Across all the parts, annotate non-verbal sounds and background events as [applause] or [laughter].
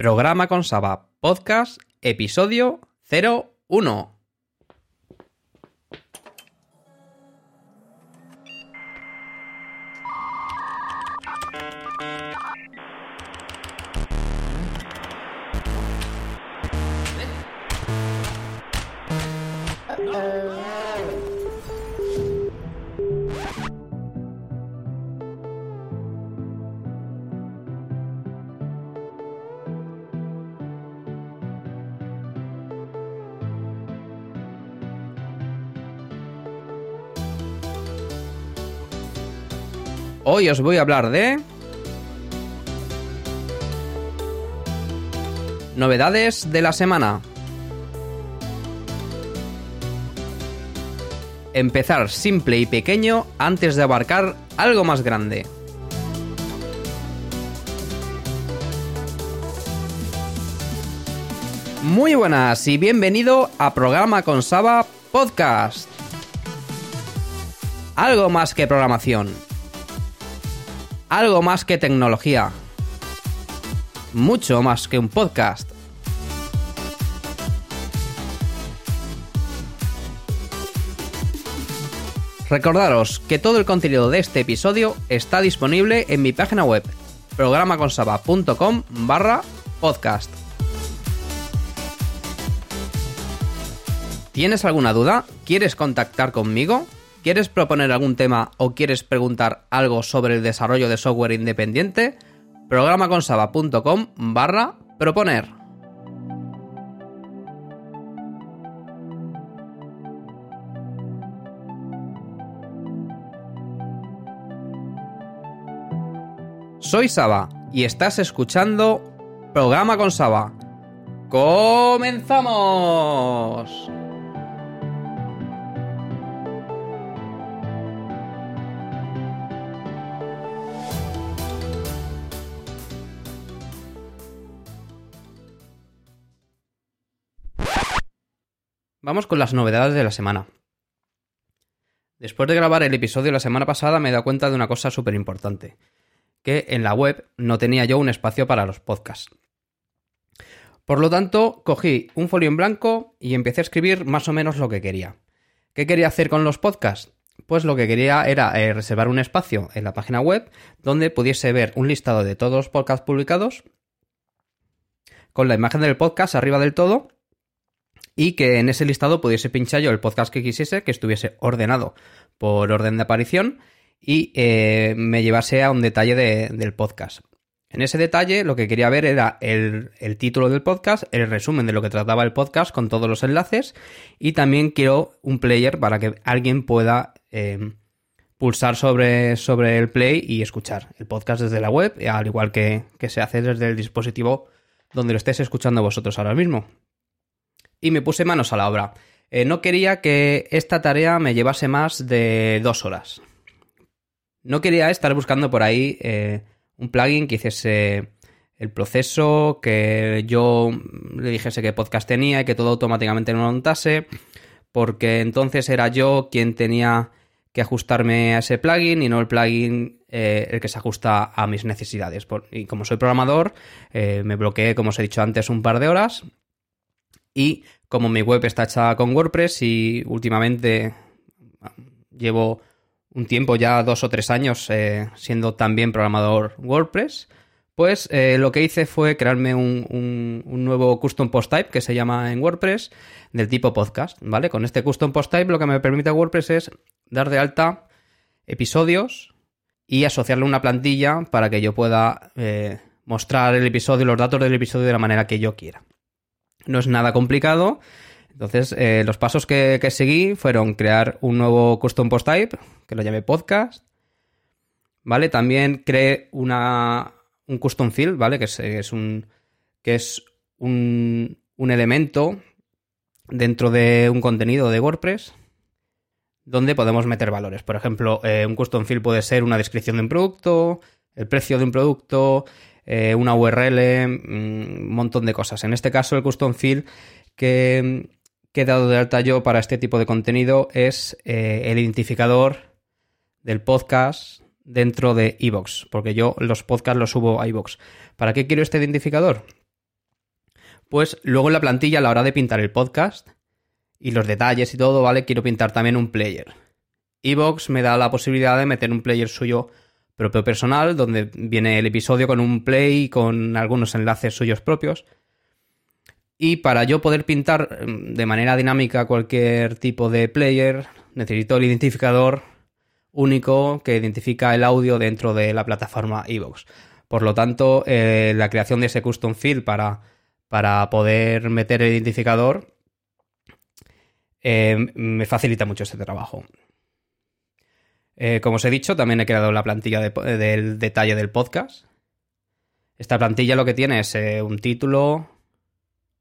Programa con Saba, podcast, episodio 01. Hoy os voy a hablar de... Novedades de la semana. Empezar simple y pequeño antes de abarcar algo más grande. Muy buenas y bienvenido a Programa con Saba Podcast. Algo más que programación. Algo más que tecnología. Mucho más que un podcast. Recordaros que todo el contenido de este episodio está disponible en mi página web programaconsaba.com barra podcast. ¿Tienes alguna duda? ¿Quieres contactar conmigo? ¿Quieres proponer algún tema o quieres preguntar algo sobre el desarrollo de software independiente? programaconsaba.com barra proponer. Soy Saba y estás escuchando Programa con Saba. ¡Comenzamos! Vamos con las novedades de la semana. Después de grabar el episodio la semana pasada me he dado cuenta de una cosa súper importante, que en la web no tenía yo un espacio para los podcasts. Por lo tanto, cogí un folio en blanco y empecé a escribir más o menos lo que quería. ¿Qué quería hacer con los podcasts? Pues lo que quería era eh, reservar un espacio en la página web donde pudiese ver un listado de todos los podcasts publicados con la imagen del podcast arriba del todo y que en ese listado pudiese pinchar yo el podcast que quisiese, que estuviese ordenado por orden de aparición y eh, me llevase a un detalle del podcast. En ese detalle lo que quería ver era el, título del podcast, el resumen de lo que trataba el podcast con todos los enlaces y también quiero un player para que alguien pueda eh, pulsar sobre, sobre el play y escuchar el podcast desde la web, al igual que, que se hace desde el dispositivo donde lo estés escuchando vosotros ahora mismo y me puse manos a la obra. Eh, no quería que esta tarea me llevase más de dos horas. No quería estar buscando por ahí eh, un plugin que hiciese el proceso, que yo le dijese qué podcast tenía y que todo automáticamente lo montase, porque entonces era yo quien tenía que ajustarme a ese plugin y no el plugin eh, el que se ajusta a mis necesidades. y como soy programador, me bloqueé, como os he dicho antes, un par de horas y como mi web está hecha con WordPress y últimamente llevo un tiempo, ya dos o tres años, eh, siendo también programador WordPress, pues eh, lo que hice fue crearme un, nuevo custom post type que se llama en WordPress del tipo podcast, ¿vale? Con este custom post type lo que me permite WordPress es dar de alta episodios y asociarle una plantilla para que yo pueda eh, mostrar el episodio, los datos del episodio de la manera que yo quiera. No es nada complicado. Entonces, eh, los pasos que, seguí fueron crear un nuevo custom post type, que lo llamé podcast. ¿Vale? También creé una, un custom field, ¿vale? Que es, un. que es un, elemento dentro de un contenido de WordPress donde podemos meter valores. Por ejemplo, eh, un custom field puede ser una descripción de un producto, el precio de un producto, eh, una URL, mm, un montón de cosas. En este caso, el custom field que, he dado de alta yo para este tipo de contenido es eh, el identificador del podcast dentro de iVoox, porque yo los podcasts los subo a iVoox. ¿Para qué quiero este identificador? pues luego en la plantilla a la hora de pintar el podcast y los detalles y todo, ¿vale? Quiero pintar también un player. Evox me da la posibilidad de meter un player suyo propio personal, donde viene el episodio con un play, con algunos enlaces suyos propios. Y para yo poder pintar mm, de manera dinámica cualquier tipo de player, necesito el identificador único que identifica el audio dentro de la plataforma Evox. Por lo tanto, eh, la creación de ese custom field para, para poder meter el identificador eh, me facilita mucho este trabajo. Eh, como os he dicho, también he creado la plantilla del detalle del podcast. Esta plantilla lo que tiene es un título,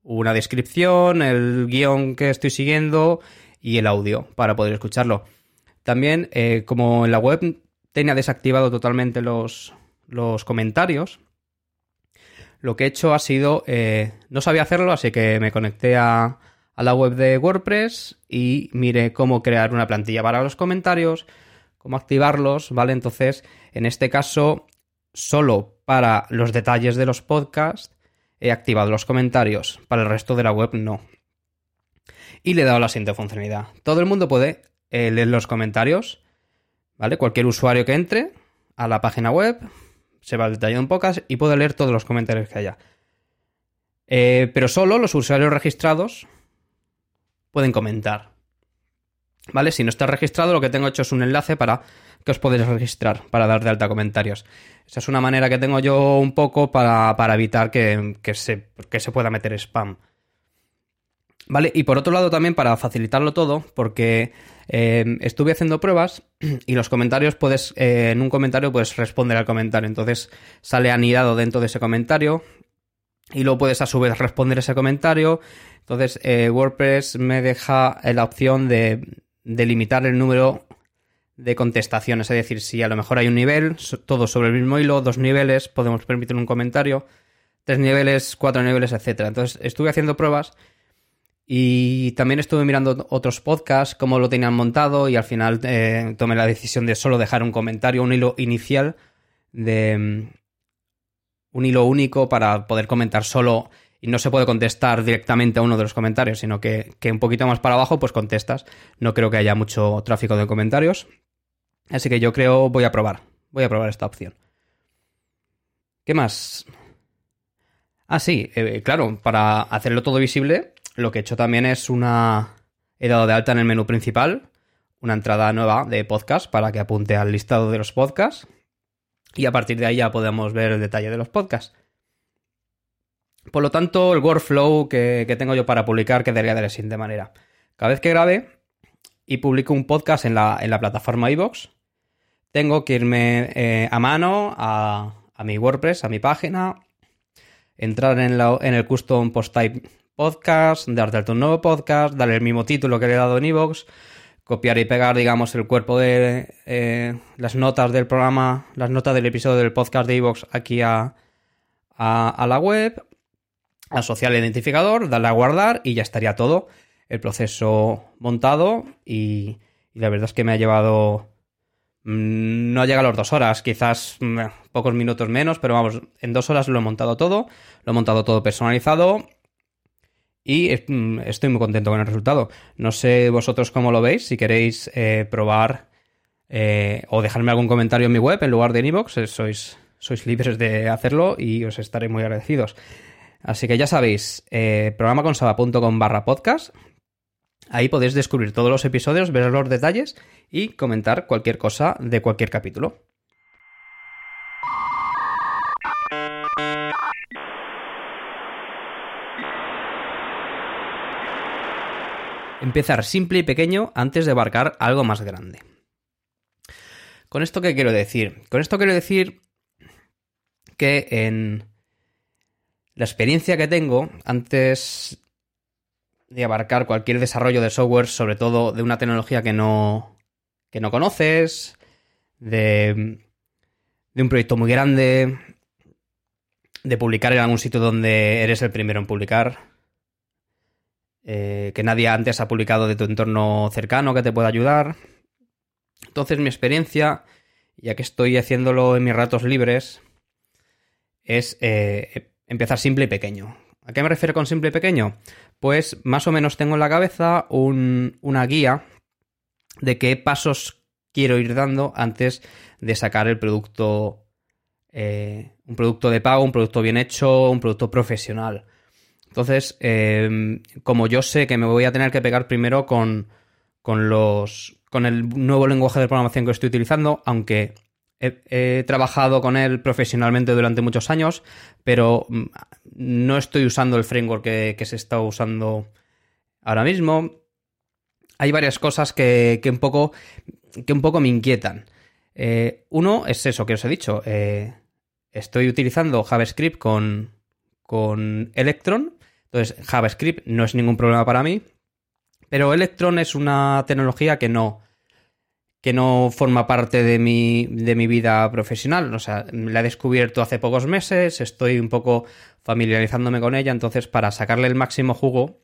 una descripción, el guion que estoy siguiendo y el audio para poder escucharlo. También, eh, como en la web tenía desactivado totalmente los, los comentarios, lo que he hecho ha sido, eh, no sabía hacerlo, así que me conecté a, a la web de WordPress y miré cómo crear una plantilla para los comentarios, cómo activarlos, ¿vale? Entonces, en este caso, solo para los detalles de los podcasts he activado los comentarios, para el resto de la web no. Y le he dado la siguiente funcionalidad. Todo el mundo puede eh, leer los comentarios, ¿vale? Cualquier usuario que entre a la página web se va al detalle de un podcast y puede leer todos los comentarios que haya. Eh, pero solo los usuarios registrados pueden comentar. ¿Vale? Si no está registrado, lo que tengo hecho es un enlace para que os podéis registrar, para dar de alta comentarios. Esa es una manera que tengo yo un poco para, evitar que, se, que se pueda meter spam. ¿Vale? Y por otro lado también para facilitarlo todo, porque eh, estuve haciendo pruebas [clears throat] y los comentarios puedes, eh, en un comentario puedes responder al comentario, entonces sale anidado dentro de ese comentario y luego puedes a su vez responder ese comentario. Entonces eh, WordPress me deja la opción de, de limitar el número de contestaciones. Es decir, si a lo mejor hay un nivel, todo sobre el mismo hilo, dos niveles, podemos permitir un comentario, tres niveles, cuatro niveles, etc. Entonces estuve haciendo pruebas y también estuve mirando otros podcasts, cómo lo tenían montado y al final eh, tomé la decisión de solo dejar un comentario, un hilo inicial de mm, un hilo único para poder comentar solo y no se puede contestar directamente a uno de los comentarios, sino que, un poquito más para abajo pues contestas. No creo que haya mucho tráfico de comentarios. Así que yo creo voy a probar. Voy a probar esta opción. ¿Qué más? Ah, sí, eh, claro, para hacerlo todo visible, lo que he hecho también es una... He dado de alta en el menú principal una entrada nueva de podcast para que apunte al listado de los podcasts. Y a partir de ahí ya podemos ver el detalle de los podcasts. Por lo tanto, el workflow que, tengo yo para publicar quedaría de la siguiente manera. Cada vez que grabe y publico un podcast en la, plataforma iVoox, tengo que irme eh, a mano a, mi WordPress, a mi página, entrar en, el custom post type podcast, darte un nuevo podcast, darle el mismo título que le he dado en iVoox, copiar y pegar, digamos, el cuerpo de eh, las notas del programa, las notas del episodio del podcast de iVoox aquí a la web, asociar el identificador, darle a guardar y ya estaría todo el proceso montado y, la verdad es que me ha llevado... Mm, no llega a las dos horas, quizás mm, pocos minutos menos, pero vamos, en dos horas lo he montado todo, lo he montado todo personalizado y mm, estoy muy contento con el resultado. No sé vosotros cómo lo veis, si queréis eh, probar eh, o dejarme algún comentario en mi web en lugar de en iVoox, eh, sois, sois libres de hacerlo y os estaré muy agradecidos. Así que ya sabéis, eh, programaconsaba.com barra podcast. Ahí podéis descubrir todos los episodios, ver los detalles y comentar cualquier cosa de cualquier capítulo. Empezar simple y pequeño antes de abarcar algo más grande. ¿Con esto qué quiero decir? Con esto quiero decir que en la experiencia que tengo antes de abarcar cualquier desarrollo de software, sobre todo de una tecnología que no, que no conoces, de, un proyecto muy grande, de publicar en algún sitio donde eres el primero en publicar, eh, que nadie antes ha publicado de tu entorno cercano que te pueda ayudar. Entonces mi experiencia, ya que estoy haciéndolo en mis ratos libres, es eh, empezar simple y pequeño. ¿A qué me refiero con simple y pequeño? Pues más o menos tengo en la cabeza una guía de qué pasos quiero ir dando antes de sacar el producto, eh, un producto de pago, un producto bien hecho, un producto profesional. Entonces, em, como yo sé que me voy a tener que pegar primero con, con los con el nuevo lenguaje de programación que estoy utilizando, aunque he, trabajado con él profesionalmente durante muchos años, pero mm, no estoy usando el framework que, se está usando ahora mismo. Hay varias cosas que, un, poco, que un poco me inquietan. Eh, uno es eso que os he dicho. Eh, estoy utilizando JavaScript con, con Electron. Entonces, JavaScript no es ningún problema para mí. Pero Electron es una tecnología que no, que no forma parte de mi, de mi vida profesional. O sea, la he descubierto hace pocos meses, estoy un poco familiarizándome con ella, entonces para sacarle el máximo jugo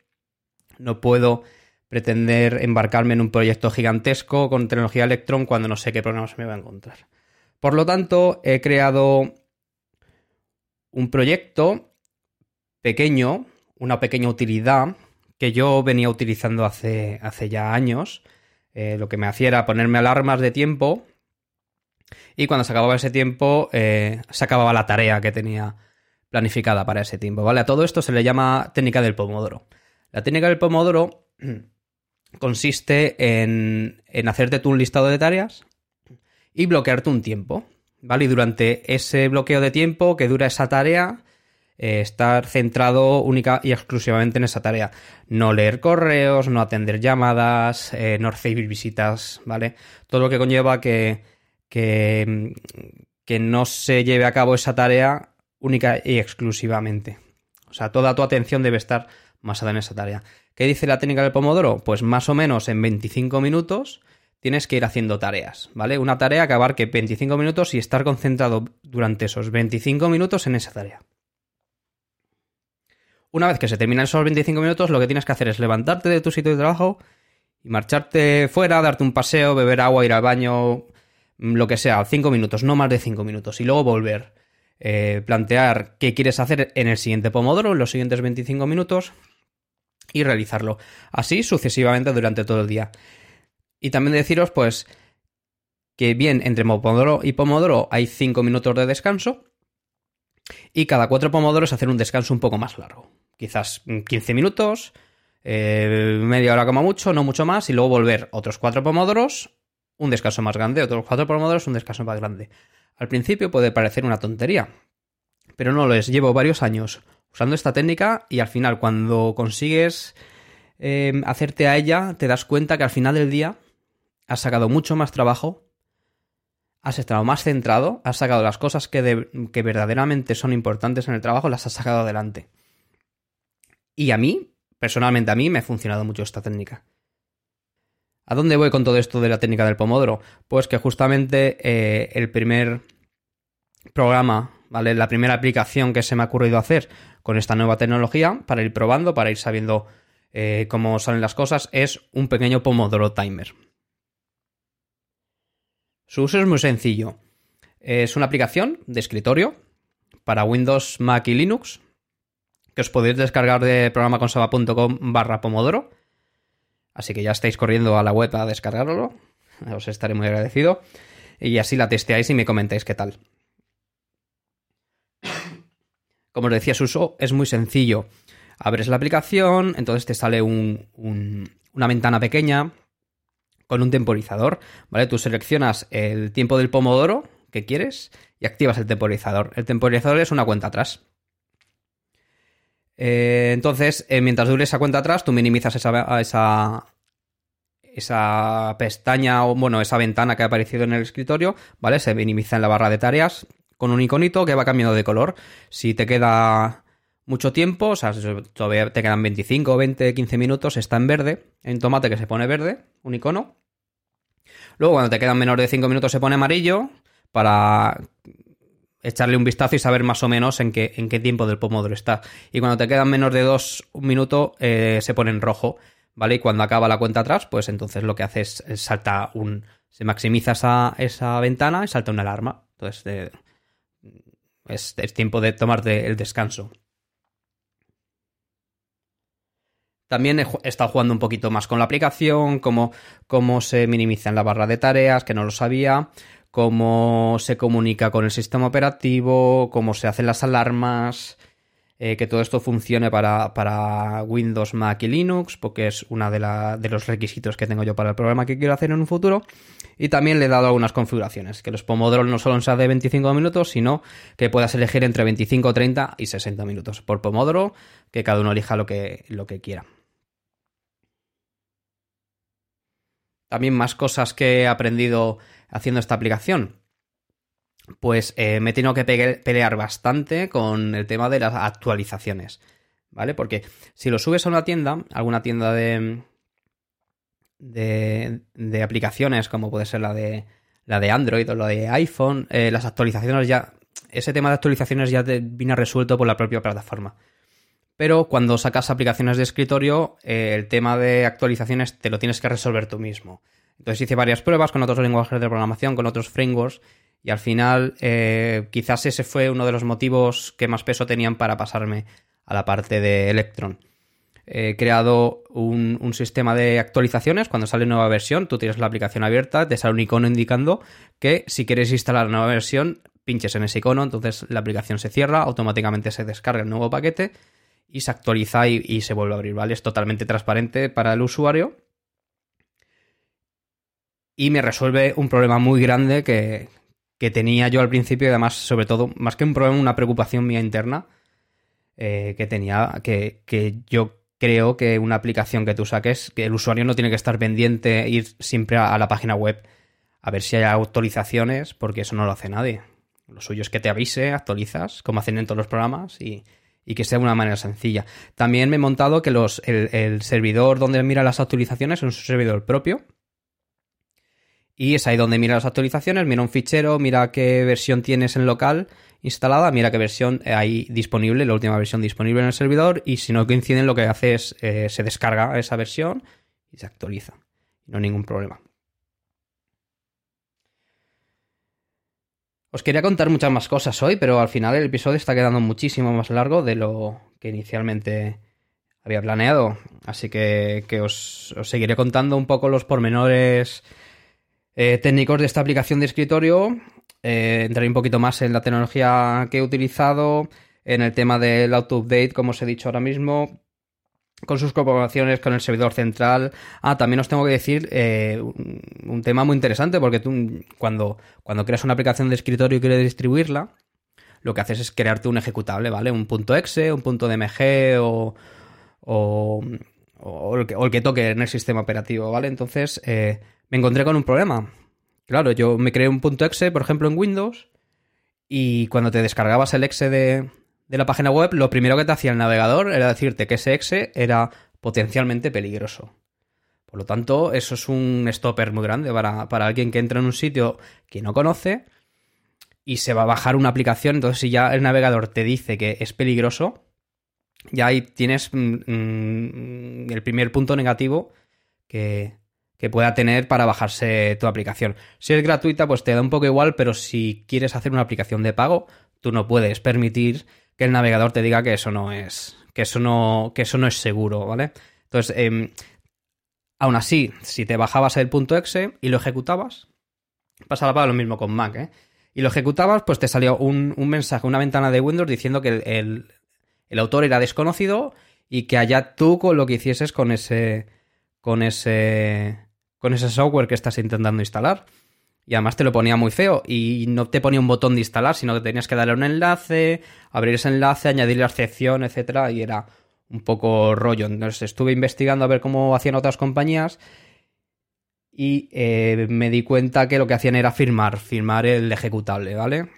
no puedo pretender embarcarme en un proyecto gigantesco con tecnología Electron cuando no sé qué programas me va a encontrar. Por lo tanto, he creado un proyecto pequeño, una pequeña utilidad que yo venía utilizando hace, hace ya años, eh, lo que me hacía era ponerme alarmas de tiempo y cuando se acababa ese tiempo eh, se acababa la tarea que tenía planificada para ese tiempo, ¿vale? A todo esto se le llama técnica del pomodoro. La técnica del pomodoro [clears throat] consiste en, en hacerte tú un listado de tareas y bloquearte un tiempo, ¿vale? Y durante ese bloqueo de tiempo que dura esa tarea, eh, estar centrado única y exclusivamente en esa tarea. No leer correos, no atender llamadas, eh, no recibir visitas, ¿vale? Todo lo que conlleva que, que, que no se lleve a cabo esa tarea única y exclusivamente. O sea, toda tu atención debe estar basada en esa tarea. ¿Qué dice la técnica del pomodoro? Pues más o menos en 25 minutos tienes que ir haciendo tareas, ¿vale? Una tarea que abarque 25 minutos y estar concentrado durante esos 25 minutos en esa tarea. Una vez que se terminan esos 25 minutos, lo que tienes que hacer es levantarte de tu sitio de trabajo y marcharte fuera, darte un paseo, beber agua, ir al baño, mm, lo que sea, 5 minutos, no más de 5 minutos, y luego volver. Eh, plantear qué quieres hacer en el siguiente pomodoro, en los siguientes 25 minutos, y realizarlo. Así sucesivamente durante todo el día. Y también deciros, pues, que bien, entre pomodoro y pomodoro hay 5 minutos de descanso, y cada 4 pomodoros hacer un descanso un poco más largo quizás 15 minutos, eh, media hora como mucho, no mucho más, y luego volver otros cuatro pomodoros, un descanso más grande, otros cuatro pomodoros, un descanso más grande. Al principio puede parecer una tontería, pero no lo es. Llevo varios años usando esta técnica y al final cuando consigues em, hacerte a ella, te das cuenta que al final del día has sacado mucho más trabajo, has estado más centrado, has sacado las cosas que, verdaderamente son importantes en el trabajo, las has sacado adelante. Y a mí, personalmente a mí, me ha funcionado mucho esta técnica. ¿A dónde voy con todo esto de la técnica del pomodoro? Pues que justamente eh, el primer programa, ¿vale? La primera aplicación que se me ha ocurrido hacer con esta nueva tecnología, para ir probando, para ir sabiendo eh, cómo salen las cosas, es un pequeño pomodoro timer. Su uso es muy sencillo. Es una aplicación de escritorio para Windows, Mac y Linux, que os podéis descargar de programaconsaba.com barra pomodoro. Así que ya estáis corriendo a la web a descargarlo. Os estaré muy agradecido. Y así la testeáis y me comentáis qué tal. Como os decía, su uso es muy sencillo. Abres la aplicación, entonces te sale una ventana pequeña con un temporizador, ¿vale? Tú seleccionas el tiempo del pomodoro que quieres y activas el temporizador. El temporizador es una cuenta atrás. Eh, entonces, eh, mientras dure esa cuenta atrás, tú minimizas esa, esa, esa pestaña o, bueno, esa ventana que ha aparecido en el escritorio, ¿vale? Se minimiza en la barra de tareas con un iconito que va cambiando de color. Si te queda mucho tiempo, o sea, todavía te quedan 25, 20, 15 minutos, está en verde, en tomate que se pone verde, un icono. Luego, cuando te quedan menos de 5 minutos, se pone amarillo para echarle un vistazo y saber más o menos en qué, en qué tiempo del pomodoro está. Y cuando te quedan menos de dos minutos, eh, se pone en rojo, ¿vale? Y cuando acaba la cuenta atrás, pues entonces lo que hace es, salta un... Se maximiza esa, esa, ventana y salta una alarma. Entonces, es, tiempo de tomarte el descanso. También he, estado jugando un poquito más con la aplicación, cómo, cómo se minimiza en la barra de tareas, que no lo sabía, cómo se comunica con el sistema operativo, cómo se hacen las alarmas, eh, que todo esto funcione para, Windows, Mac y Linux, porque es uno de, de, los requisitos que tengo yo para el programa que quiero hacer en un futuro. Y también le he dado algunas configuraciones, que los Pomodoro no solo sean de 25 minutos, sino que puedas elegir entre 25, 30 y 60 minutos por Pomodoro, que cada uno elija lo que, lo que quiera. También más cosas que he aprendido haciendo esta aplicación pues eh, me he tenido que pelear bastante con el tema de las actualizaciones, ¿vale? Porque si lo subes a una tienda, alguna tienda de, de, aplicaciones, como puede ser la de, la de Android o la de iPhone, eh, las actualizaciones ya, ese tema de actualizaciones ya viene resuelto por la propia plataforma. Pero cuando sacas aplicaciones de escritorio, eh, el tema de actualizaciones te lo tienes que resolver tú mismo. Entonces hice varias pruebas con otros lenguajes de programación, con otros frameworks, y al final, eh, quizás ese fue uno de los motivos que más peso tenían para pasarme a la parte de Electron. He creado un, sistema de actualizaciones. Cuando sale nueva versión, tú tienes la aplicación abierta, te sale un icono indicando que si quieres instalar la nueva versión, pinches en ese icono, entonces la aplicación se cierra, automáticamente se descarga el nuevo paquete y se actualiza y, se vuelve a abrir, ¿vale? Es totalmente transparente para el usuario y me resuelve un problema muy grande que, que tenía yo al principio y además, sobre todo, más que un problema, una preocupación mía interna eh, que tenía, que, yo creo que una aplicación que tú saques, que el usuario no tiene que estar pendiente, ir siempre a, la página web a ver si hay autorizaciones, porque eso no lo hace nadie. Lo suyo es que te avise, actualizas, como hacen en todos los programas, y, que sea de una manera sencilla. También me he montado que los, el, el servidor donde mira las actualizaciones es un servidor propio, y es ahí donde mira las actualizaciones, mira un fichero, mira qué versión tienes en local instalada, mira qué versión hay disponible, la última versión disponible en el servidor, y si no coinciden, lo que hace es eh, se descarga esa versión y se actualiza. No hay ningún problema. Os quería contar muchas más cosas hoy, pero al final el episodio está quedando muchísimo más largo de lo que inicialmente había planeado. Así que, os, os seguiré contando un poco los pormenores eh, técnicos de esta aplicación de escritorio. Eh, entraré un poquito más en la tecnología que he utilizado, en el tema del auto-update, como os he dicho ahora mismo, con sus corporaciones, con el servidor central. Ah, también os tengo que decir eh, un, tema muy interesante, porque tú cuando, cuando creas una aplicación de escritorio y quieres distribuirla, lo que haces es crearte un ejecutable, ¿vale? Un punto .exe, un punto .dmg o, o, o, el, que, o el, que, toque en el sistema operativo, ¿vale? Entonces, eh, me encontré con un problema. Claro, yo me creé un punto .exe, por ejemplo, en Windows, y cuando te descargabas el exe de, la página web, lo primero que te hacía el navegador era decirte que ese exe era potencialmente peligroso. Por lo tanto, eso es un stopper muy grande para, para alguien que entra en un sitio que no conoce y se va a bajar una aplicación. Entonces, si ya el navegador te dice que es peligroso, ya ahí tienes mm, mm, el primer punto negativo que, que pueda tener para bajarse tu aplicación. Si es gratuita, pues te da un poco igual, pero si quieres hacer una aplicación de pago, tú no puedes permitir que el navegador te diga que eso no es, que eso no, que eso no es seguro, ¿vale? Entonces, eh, aún así, si te bajabas el punto .exe y lo ejecutabas, pasaba lo mismo con Mac, ¿eh? Y lo ejecutabas, pues te salió un, mensaje, una ventana de Windows diciendo que el, el autor era desconocido y que allá tú con lo que hicieses con ese con ese con ese software que estás intentando instalar. Y además te lo ponía muy feo y no te ponía un botón de instalar, sino que tenías que darle un enlace, abrir ese enlace, añadir la excepción, etcétera, y era un poco rollo. Entonces estuve investigando a ver cómo hacían otras compañías y eh, me di cuenta que lo que hacían era firmar, firmar el ejecutable, ¿vale?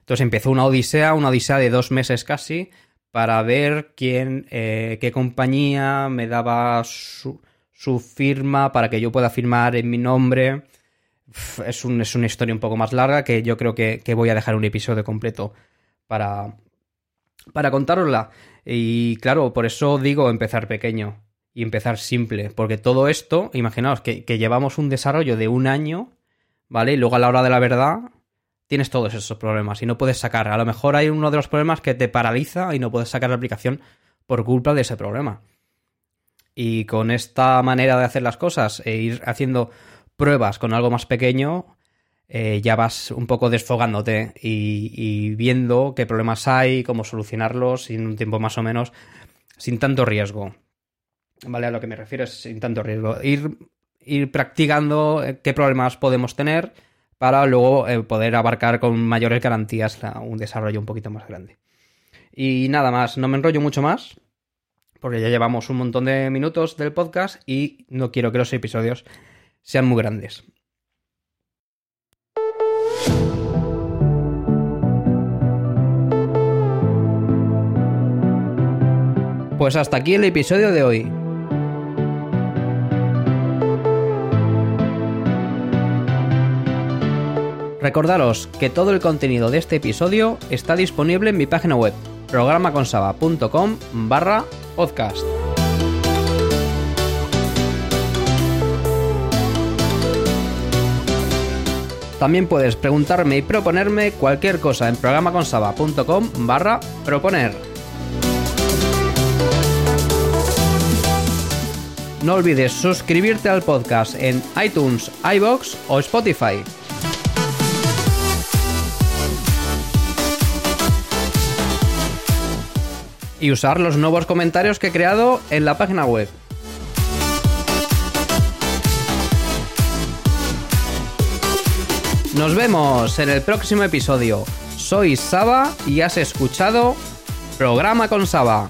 Entonces empezó una odisea, una odisea de dos meses casi, para ver quién, eh, qué compañía me daba su, su firma para que yo pueda firmar en mi nombre. Es, es una historia un poco más larga que yo creo que, voy a dejar un episodio completo para, para contárosla. Y claro, por eso digo empezar pequeño y empezar simple, porque todo esto, imaginaos que, que, llevamos un desarrollo de un año, ¿vale? Y luego a la hora de la verdad tienes todos esos problemas y no puedes sacar. A lo mejor hay uno de los problemas que te paraliza y no puedes sacar la aplicación por culpa de ese problema. Y con esta manera de hacer las cosas e ir haciendo pruebas con algo más pequeño, eh, ya vas un poco desfogándote y, viendo qué problemas hay, cómo solucionarlos en un tiempo más o menos sin tanto riesgo. ¿Vale? A lo que me refiero es sin tanto riesgo. Ir, ir practicando eh, qué problemas podemos tener para luego eh, poder abarcar con mayores garantías un desarrollo un poquito más grande. Y nada más, no me enrollo mucho más, porque ya llevamos un montón de minutos del podcast y no quiero que los episodios sean muy grandes. Pues hasta aquí el episodio de hoy. Recordaros que todo el contenido de este episodio está disponible en mi página web, programaconsaba.com barra podcast. También puedes preguntarme y proponerme cualquier cosa en programaconsaba.com barra proponer. No olvides suscribirte al podcast en iTunes, iBox o Spotify. y usar los nuevos comentarios que he creado en la página web. Nos vemos en el próximo episodio. Soy Saba y has escuchado Programa con Saba.